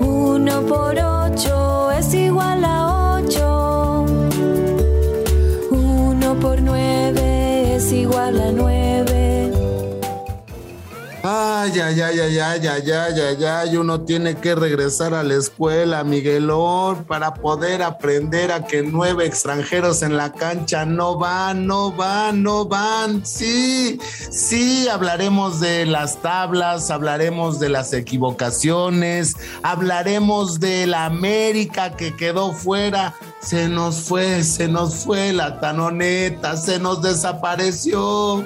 Uno por ocho es igual a Ay, ay, ay, ay, ay, ay, ay, ay, ay, uno tiene que regresar a la escuela, Miguelón, para poder aprender a que nueve extranjeros en la cancha no van, no van, no van. Sí, sí, hablaremos de las tablas, hablaremos de las equivocaciones, hablaremos de la América que quedó fuera. Se nos fue, se nos fue la tanoneta, se nos desapareció.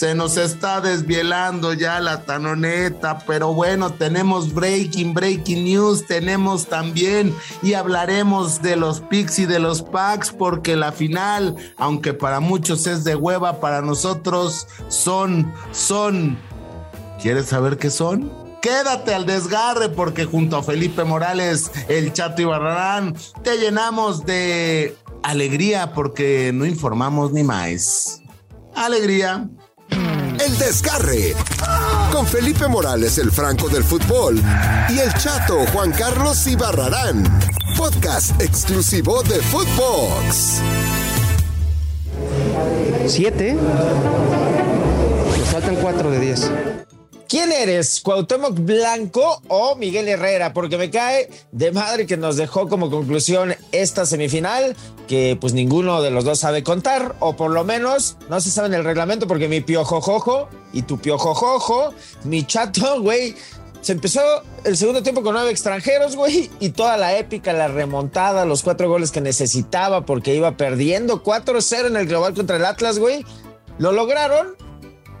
Se nos está desvielando ya la tanoneta, pero bueno, tenemos breaking, breaking news, tenemos también y hablaremos de los picks y de los packs porque la final, aunque para muchos es de hueva, para nosotros son, son, ¿quieres saber qué son? Quédate al desgarre porque junto a Felipe Morales, el Chato y Barrarán, te llenamos de alegría porque no informamos ni más. Alegría. El Desgarre. Con Felipe Morales, el Franco del Fútbol. Y el Chato Juan Carlos Ibarrarán. Podcast exclusivo de Footbox. ¿Siete? Me faltan cuatro de diez. ¿Quién eres? ¿Cuauhtémoc Blanco o Miguel Herrera? Porque me cae de madre que nos dejó como conclusión esta semifinal, que pues ninguno de los dos sabe contar, o por lo menos no se sabe en el reglamento porque mi piojojojo y tu piojojojo, mi chato, güey, se empezó el segundo tiempo con nueve extranjeros, güey, y toda la épica, la remontada, los cuatro goles que necesitaba porque iba perdiendo 4-0 en el global contra el Atlas, güey. Lo lograron,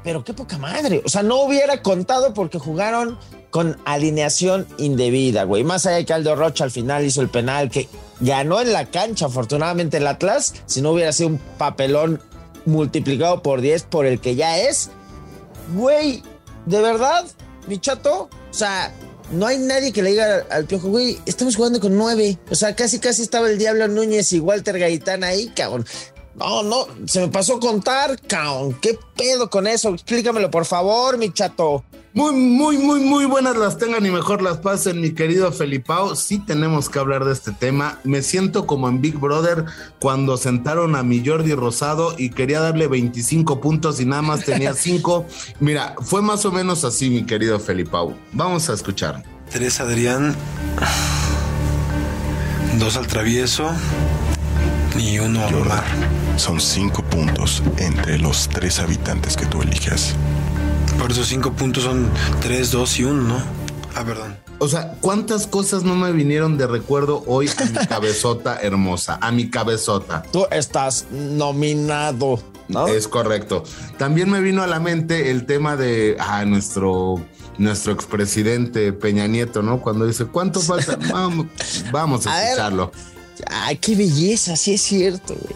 pero qué poca madre. O sea, no hubiera contado porque jugaron con alineación indebida, güey. Más allá de que Aldo Rocha al final hizo el penal que ganó en la cancha, afortunadamente el Atlas, si no hubiera sido un papelón multiplicado por 10 por el que ya es. Güey, de verdad, mi chato, o sea, no hay nadie que le diga al piojo, güey, estamos jugando con nueve. O sea, casi, casi estaba el Diablo Núñez y Walter Gaitán ahí, cabrón. No, no, se me pasó a contar, cabrón. ¿Qué pedo con eso? Explícamelo, por favor, mi chato. Muy, muy, muy, muy buenas las tengan y mejor las pasen, mi querido Felipao. Sí tenemos que hablar de este tema. Me siento como en Big Brother cuando sentaron a mi Jordi Rosado y quería darle 25 puntos y nada más tenía 5. Mira, fue más o menos así, mi querido Felipao. Vamos a escuchar. Tres Adrián, dos al travieso y uno a Omar. Son cinco puntos entre los tres habitantes que tú elijas. Por esos cinco puntos son tres, dos y uno, ¿no? Ah, perdón. O sea, ¿cuántas cosas no me vinieron de recuerdo hoy a mi cabezota hermosa? A mi cabezota. Tú estás nominado, ¿no? Es correcto. También me vino a la mente el tema de ah, nuestro, nuestro expresidente Peña Nieto, ¿no? Cuando dice, ¿cuánto falta? vamos, vamos a, A ver. Ay, qué belleza, sí es cierto, güey.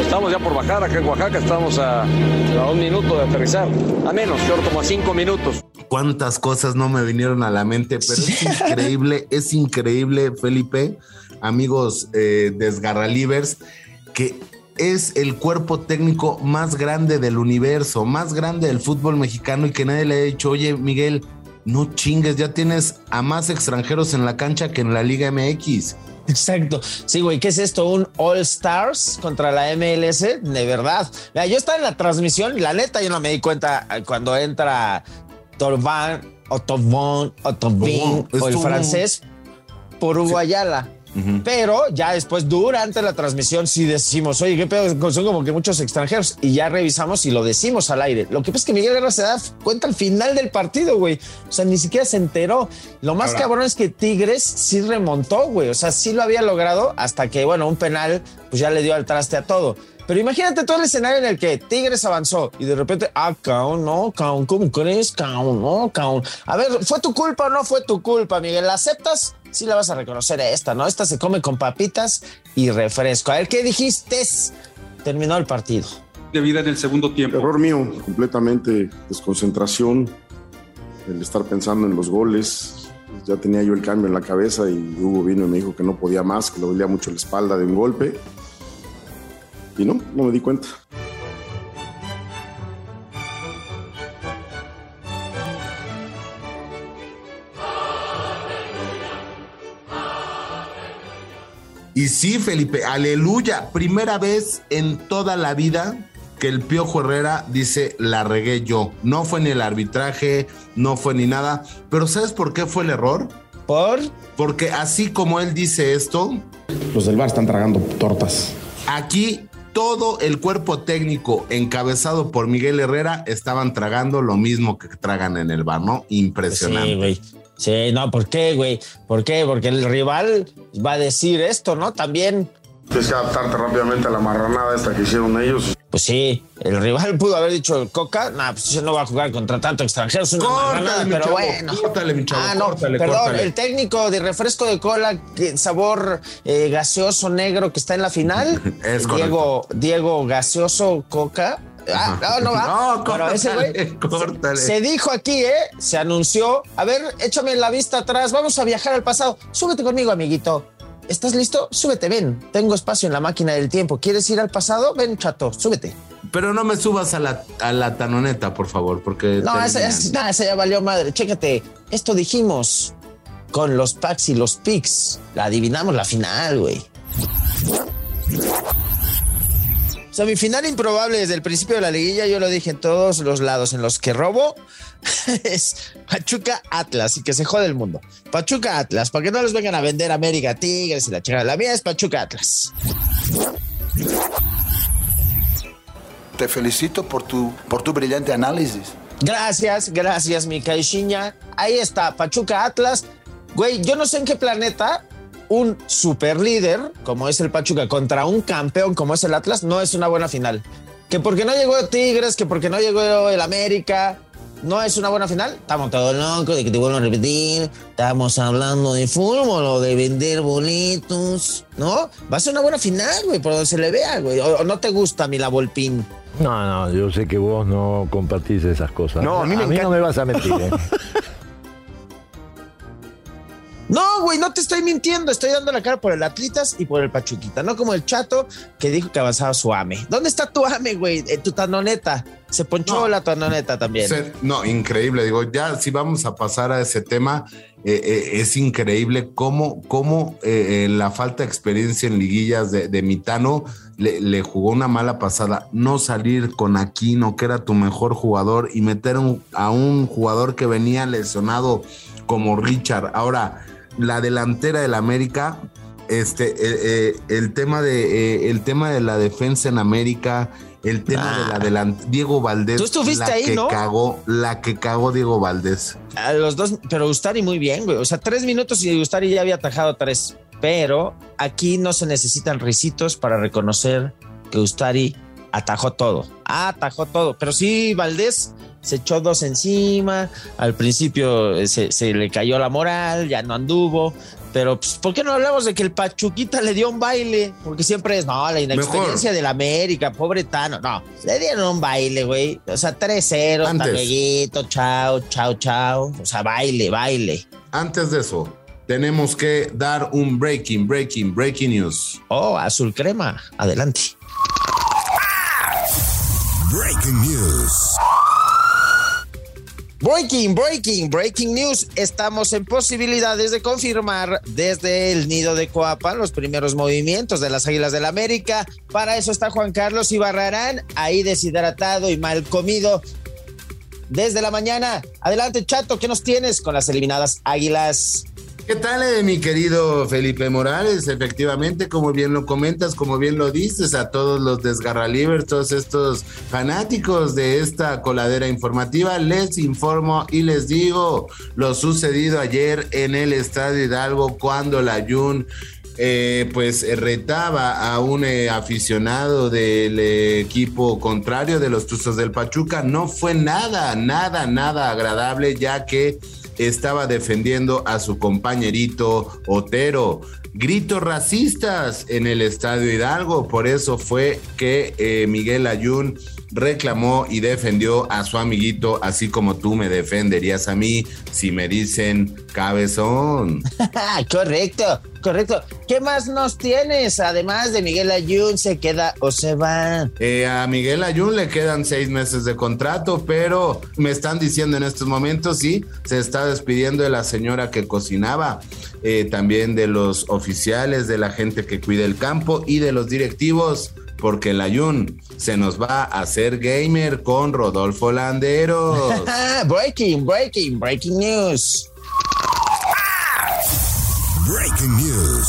Estamos ya por bajar acá en Oaxaca, estamos a, a un minuto de aterrizar. A menos, creo como a cinco minutos. cuántas cosas no me vinieron a la mente, pero es increíble, es increíble, Felipe, amigos eh, desgarralivers, que es el cuerpo técnico más grande del universo, más grande del fútbol mexicano y que nadie le ha dicho, oye, Miguel, no chingues, ya tienes a más extranjeros en la cancha que en la Liga MX. Exacto. Sí, güey, ¿qué es esto? ¿Un All Stars contra la MLS? De verdad. Mira, yo estaba en la transmisión y la neta yo no me di cuenta eh, cuando entra Torvan, Otovon, Otovin o el francés por Pero ya después, durante la transmisión, sí decimos, oye, qué pedo, son como que muchos extranjeros. Y ya revisamos y lo decimos al aire. Lo que pasa es que Miguel Guerra se da cuenta al final del partido, güey. O sea, ni siquiera se enteró. Lo más Ahora- cabrón es que Tigres sí remontó, güey. O sea, sí lo había logrado hasta que, bueno, un penal, pues ya le dio al traste a todo. Pero imagínate todo el escenario en el que Tigres avanzó y de repente, ah, caón, no, caón, ¿cómo crees, caón, no, caón? A ver, ¿fue tu culpa o no fue tu culpa, Miguel? ¿La aceptas? Sí la vas a reconocer esta, ¿no? Esta se come con papitas y refresco. A ver, ¿qué dijiste? Terminó el partido. de vida en el segundo tiempo. Error mío, completamente desconcentración, el estar pensando en los goles. Ya tenía yo el cambio en la cabeza y Hugo vino y me dijo que no podía más, que le dolía mucho la espalda de un golpe. Y no, no me di cuenta. Y sí, Felipe, aleluya, primera vez en toda la vida que el Piojo Herrera dice, la regué yo. No fue ni el arbitraje, no fue ni nada. Pero ¿sabes por qué fue el error? ¿Por? Porque así como él dice esto... Los del bar están tragando tortas. Aquí todo el cuerpo técnico encabezado por Miguel Herrera estaban tragando lo mismo que tragan en el bar, ¿no? Impresionante. Sí, güey. Sí, no, ¿por qué, güey? ¿Por qué? Porque el rival va a decir esto, ¿no? También. Tienes que adaptarte rápidamente a la marranada esta que hicieron ellos. Pues sí, el rival pudo haber dicho el Coca, nah, pues no va a jugar contra tanto extranjero, es una Córtale, marranada, mi pero chavo, bueno. córtale, mi chavo, ah, no, córtale, perdón, córtale. el técnico de refresco de cola, sabor eh, gaseoso negro que está en la final, Es Diego, Diego Gaseoso Coca. Ah, no, no va. No, Pero ese güey córtale, córtale. Se dijo aquí, ¿eh? Se anunció. A ver, échame la vista atrás. Vamos a viajar al pasado. Súbete conmigo, amiguito. ¿Estás listo? Súbete, ven. Tengo espacio en la máquina del tiempo. ¿Quieres ir al pasado? Ven, chato, súbete. Pero no me subas a la, a la tanoneta, por favor, porque... No, esa, esa ya valió madre. Chécate. Esto dijimos con los packs y los picks. La adivinamos la final, güey. Semifinal improbable desde el principio de la liguilla, yo lo dije en todos los lados en los que robo, es Pachuca Atlas y que se jode el mundo. Pachuca Atlas, para que no les vengan a vender América Tigres y la chingada. La mía es Pachuca Atlas. Te felicito por tu, por tu brillante análisis. Gracias, gracias, mi caixinha. Ahí está, Pachuca Atlas. Güey, yo no sé en qué planeta un super líder como es el Pachuca contra un campeón como es el Atlas no es una buena final. Que porque no llegó Tigres, que porque no llegó el América, no es una buena final. Estamos todos locos de que te vuelvo a repetir. Estamos hablando de fútbol o de vender boletos, ¿no? Va a ser una buena final, güey, por donde se le vea, güey. O, o no te gusta, mi la Volpín. No, no, yo sé que vos no compartís esas cosas. No, a mí me no me vas a mentir. ¿eh? No, güey, no te estoy mintiendo. Estoy dando la cara por el Atlitas y por el Pachuquita. No como el chato que dijo que avanzaba su AME. ¿Dónde está tu AME, güey? Eh, tu tanoneta. Se ponchó la tanoneta también. Se- no, increíble. Digo, ya si vamos a pasar a ese tema, eh, eh, es increíble cómo, cómo la falta de experiencia en liguillas de, de Mitano le, le jugó una mala pasada. No salir con Aquino, que era tu mejor jugador, y meter un- a un jugador que venía lesionado como Richard. Ahora, la delantera del América, este, eh, eh, el tema de eh, el tema de la defensa en América, el tema de la delantera, Diego Valdés, Tú estuviste la ahí, que ¿no? cagó, la que cagó Diego Valdés. A los dos, pero Ustari muy bien, güey. O sea, tres minutos y Ustari ya había atajado tres. Pero aquí no se necesitan risitos para reconocer que Ustari atajó todo. Atajó todo. Pero sí, Valdés se echó dos encima. Al principio eh, se, se le cayó la moral, ya no anduvo. Pero, pues, ¿por qué no hablamos de que el Pachuquita le dio un baile? Porque siempre es, no, la inexperiencia del América, pobre Tano. No, le dieron un baile, güey. O sea, 3-0, Antes. amiguito, chao, chao, chao. O sea, baile, baile. Antes de eso, tenemos que dar un breaking, breaking, breaking news. Oh, azul crema. Adelante. Breaking news. Breaking, breaking, breaking news. Estamos en posibilidades de confirmar desde el nido de Coapa los primeros movimientos de las Águilas del América. Para eso está Juan Carlos Ibarrarán, ahí deshidratado y mal comido desde la mañana. Adelante, Chato, ¿qué nos tienes con las eliminadas Águilas? ¿Qué tal, eh, mi querido Felipe Morales? Efectivamente, como bien lo comentas, como bien lo dices, a todos los desgarralivers, todos estos fanáticos de esta coladera informativa, les informo y les digo lo sucedido ayer en el Estadio Hidalgo cuando la Jun eh, pues retaba a un eh, aficionado del equipo contrario de los Tuzos del Pachuca. No fue nada, nada, nada agradable, ya que estaba defendiendo a su compañerito Otero. Gritos racistas en el Estadio Hidalgo, por eso fue que eh, Miguel Ayun reclamó y defendió a su amiguito, así como tú me defenderías a mí si me dicen cabezón. correcto, correcto. ¿Qué más nos tienes? Además de Miguel Ayun, ¿se queda o se va? Eh, a Miguel Ayun le quedan seis meses de contrato, pero me están diciendo en estos momentos, sí, se está despidiendo de la señora que cocinaba, eh, también de los oficiales, de la gente que cuida el campo y de los directivos porque el Ayun se nos va a hacer gamer con Rodolfo Landeros. breaking, breaking, breaking news. Breaking news.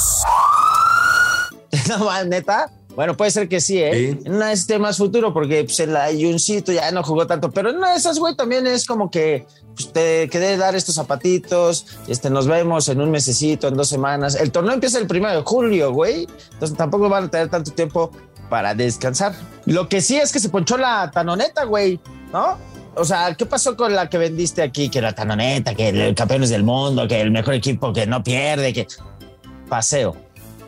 no, neta. Bueno, puede ser que sí, ¿eh? No es más futuro porque pues, el Ayuncito ya no jugó tanto, pero no, esas, güey, también es como que pues, te quedé dar estos zapatitos, este, nos vemos en un mesecito, en dos semanas. El torneo empieza el primero de julio, güey, entonces tampoco van a tener tanto tiempo para descansar. Lo que sí es que se ponchó la tanoneta, güey, ¿no? O sea, ¿qué pasó con la que vendiste aquí? Que la tanoneta, que el campeones del mundo, que el mejor equipo que no pierde, que paseo,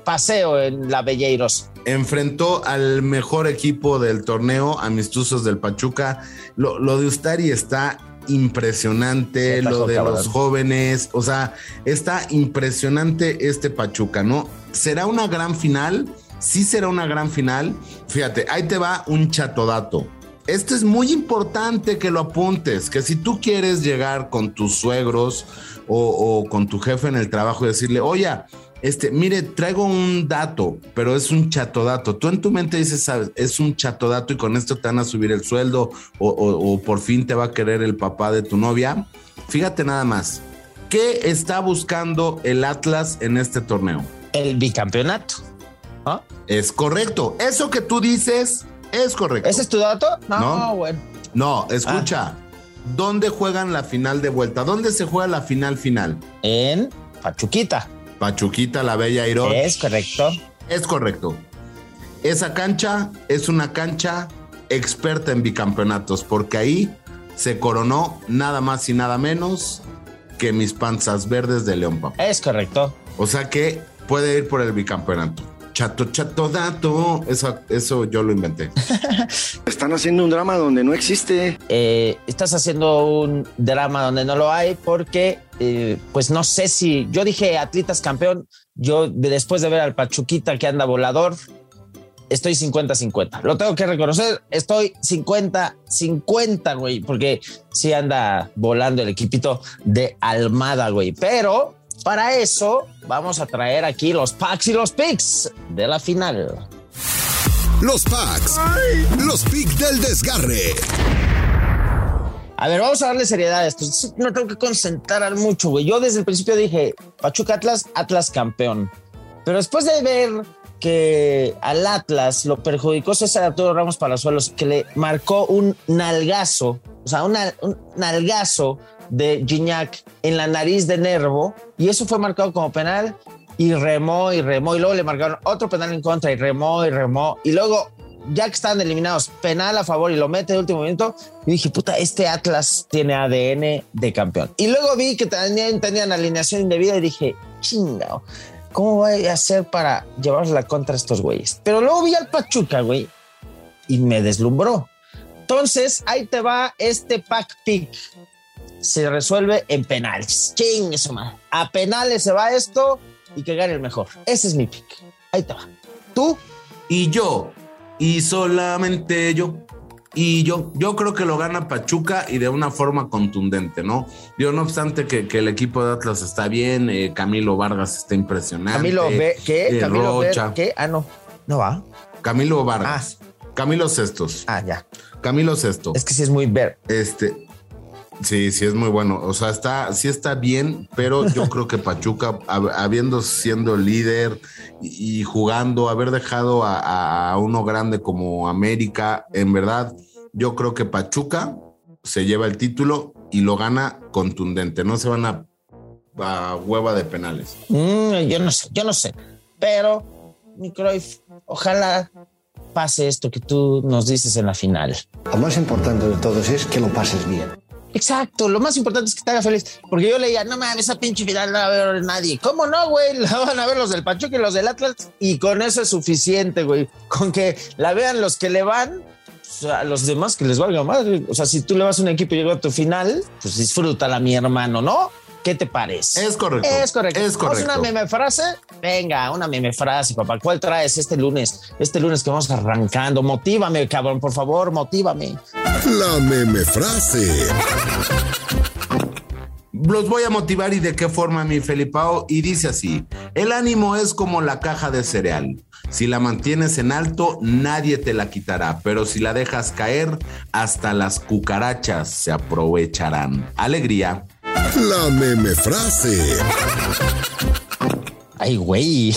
paseo en la Belleiros. Enfrentó al mejor equipo del torneo, amistosos del Pachuca. Lo, lo de Ustari está impresionante, lo de los jóvenes, o sea, está impresionante este Pachuca, ¿no? Será una gran final sí será una gran final. Fíjate, ahí te va un chatodato. Esto es muy importante que lo apuntes, que si tú quieres llegar con tus suegros o, con tu jefe en el trabajo y decirle, oye, este, mire, traigo un dato, pero es un chatodato. Tú en tu mente dices, es un chatodato y con esto te van a subir el sueldo o, o por fin te va a querer el papá de tu novia. Fíjate nada más, ¿qué está buscando el Atlas en este torneo? El bicampeonato. Es correcto. Eso que tú dices es correcto. ¿Ese es tu dato? No, bueno. No, escucha. ¿Dónde juegan la final de vuelta? ¿Dónde se juega la final final? En Pachuquita. Pachuquita, la Bella Irón. Es correcto. Es correcto. Esa cancha es una cancha experta en bicampeonatos, porque ahí se coronó nada más y nada menos que mis panzas verdes de León Papa. Es correcto. O sea que puede ir por el bicampeonato. Chato, chato, dato. Eso, eso yo lo inventé. Están haciendo un drama donde no existe. Eh, estás haciendo un drama donde no lo hay porque, eh, pues no sé si yo dije atletas campeón. Yo, después de ver al Pachuquita que anda volador, estoy 50-50. Lo tengo que reconocer. Estoy 50-50, güey, porque sí anda volando el equipito de Almada, güey. Pero para eso vamos a traer aquí los packs y los picks de la final. Los packs, los picks del desgarre. A ver, vamos a darle seriedad a esto. No tengo que concentrar mucho, güey. Yo desde el principio dije, Pachuca Atlas, Atlas campeón. Pero después de ver que al Atlas lo perjudicó César Arturo Ramos Palazuelos, que le marcó un nalgazo, o sea, un nalgazo de Gignac en la nariz de Nervo y eso fue marcado como penal y remó y remó y luego le marcaron otro penal en contra y remó y remó y luego ya que están eliminados penal a favor y lo mete de último momento y dije puta este Atlas tiene ADN de campeón y luego vi que también tenían alineación indebida y dije chingado ¿cómo voy a hacer para llevarse la contra estos güeyes? Pero luego vi al Pachuca güey y me deslumbró. Entonces ahí te va este pack pick se resuelve en penales. Ching, eso A penales se va esto y que gane el mejor. Ese es mi pick. Ahí te va. Tú y yo. Y solamente yo. Y yo, yo creo que lo gana Pachuca y de una forma contundente, ¿no? Yo, no obstante que, el equipo de Atlas está bien, eh, Camilo Vargas está impresionante. Camilo, ¿qué? Eh, Camilo, ¿qué? Ah, no, no va. Camilo Vargas. Ah. Camilo Cestos. Ah, ya. Camilo Cestos. Es que sí es muy ver. Este, Sí, sí es muy bueno. O sea, está, sí está bien, pero yo creo que Pachuca, habiendo siendo líder y, jugando, haber dejado a, uno grande como América, en verdad, yo creo que Pachuca se lleva el título y lo gana contundente. No se van a, hueva de penales. Mm, yo no sé, yo no sé. Pero, mi ojalá pase esto que tú nos dices en la final. Lo más importante de todo es que lo pases bien. Exacto, lo más importante es que te haga feliz. Porque yo leía, no mames, esa pinche final no va a ver nadie. ¿Cómo no, güey? La van a ver los del Pachuca y los del Atlas. Y con eso es suficiente, güey. Con que la vean los que le van, a los demás que les valga madre. O sea, si tú le vas a un equipo y llega a tu final, pues disfrútala, mi hermano, ¿no? ¿Qué te parece? Es correcto. Es correcto. Es correcto. ¿Vamos una meme frase? Venga, una meme frase, papá. ¿Cuál traes este lunes? Este lunes que vamos arrancando. Motívame, cabrón, por favor, motívame. La meme frase. Los voy a motivar y de qué forma, mi Felipao. Y dice así: el ánimo es como la caja de cereal. Si la mantienes en alto, nadie te la quitará, pero si la dejas caer, hasta las cucarachas se aprovecharán. Alegría. La meme frase. Ay, güey.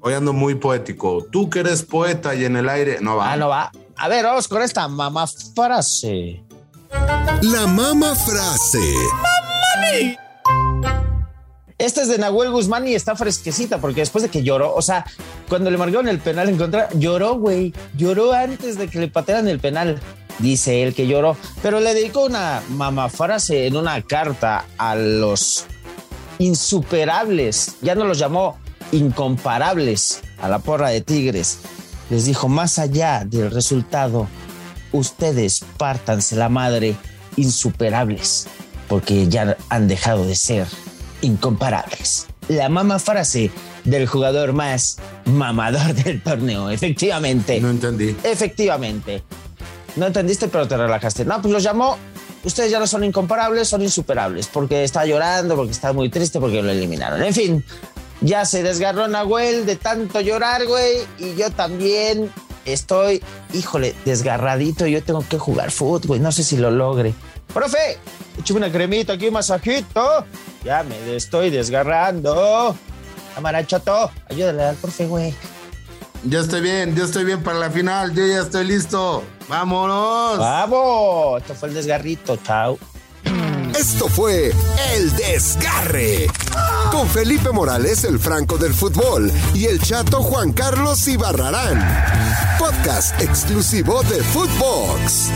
Hoy ando muy poético. Tú que eres poeta y en el aire, no va. Ah, no va. A ver, vamos con esta mamá frase. La mama frase. Esta es de Nahuel Guzmán y está fresquecita porque después de que lloró, o sea, cuando le marcaron el penal en contra, lloró, güey. Lloró antes de que le patearan el penal. Dice él que lloró, pero le dedicó una mamá frase en una carta a los insuperables. Ya no los llamó incomparables a la porra de Tigres. Les dijo, más allá del resultado, ustedes pártanse la madre insuperables, porque ya han dejado de ser incomparables. La mama frase del jugador más mamador del torneo, efectivamente. No entendí. Efectivamente. No entendiste, pero te relajaste. No, pues los llamó. Ustedes ya no son incomparables, son insuperables, porque está llorando, porque está muy triste, porque lo eliminaron. En fin, ya se desgarró Nahuel de tanto llorar, güey, y yo también estoy, híjole, desgarradito. Yo tengo que jugar fútbol, güey. No sé si lo logre. Profe, échame una cremita aquí, un masajito. Ya me estoy desgarrando. Cámara, chato, ayúdale al profe, güey. Yo estoy bien, yo estoy bien para la final. Yo ya estoy listo. Vámonos. Vamos. Esto fue el desgarrito. Chao. Esto fue El Desgarre. Con Felipe Morales, el Franco del Fútbol, y el chato Juan Carlos Ibarrarán. Podcast exclusivo de Footbox.